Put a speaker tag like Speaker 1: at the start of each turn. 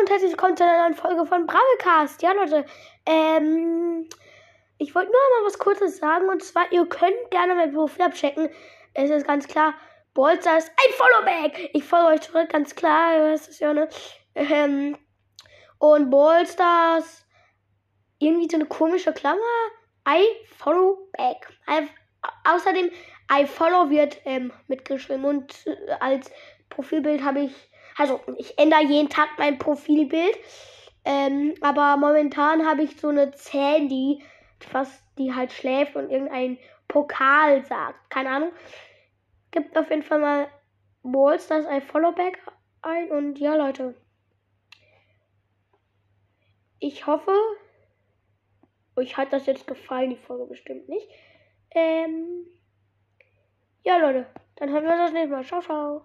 Speaker 1: und herzlich willkommen zu einer neuen Folge von Bravecast. Ja, Leute, ähm, ich wollte nur mal was Kurzes sagen und zwar, ihr könnt gerne mein Profil abchecken. Es ist ganz klar, Bolzer ist ein Followback. Ich folge euch zurück, ganz klar, das ist ja, ne? Ähm, und Ballstars, irgendwie so eine komische Klammer. I follow back. I, außerdem, I follow wird ähm, mitgeschrieben und äh, als Profilbild habe ich also ich ändere jeden Tag mein Profilbild. Ähm, aber momentan habe ich so eine Sandy, fast die halt schläft und irgendein Pokal sagt. Keine Ahnung. Gibt auf jeden Fall mal Balls, das ein Followback ein. Und ja, Leute. Ich hoffe, euch hat das jetzt gefallen, die Folge bestimmt nicht. Ähm, ja, Leute, dann hören wir das nächste Mal. Ciao, ciao.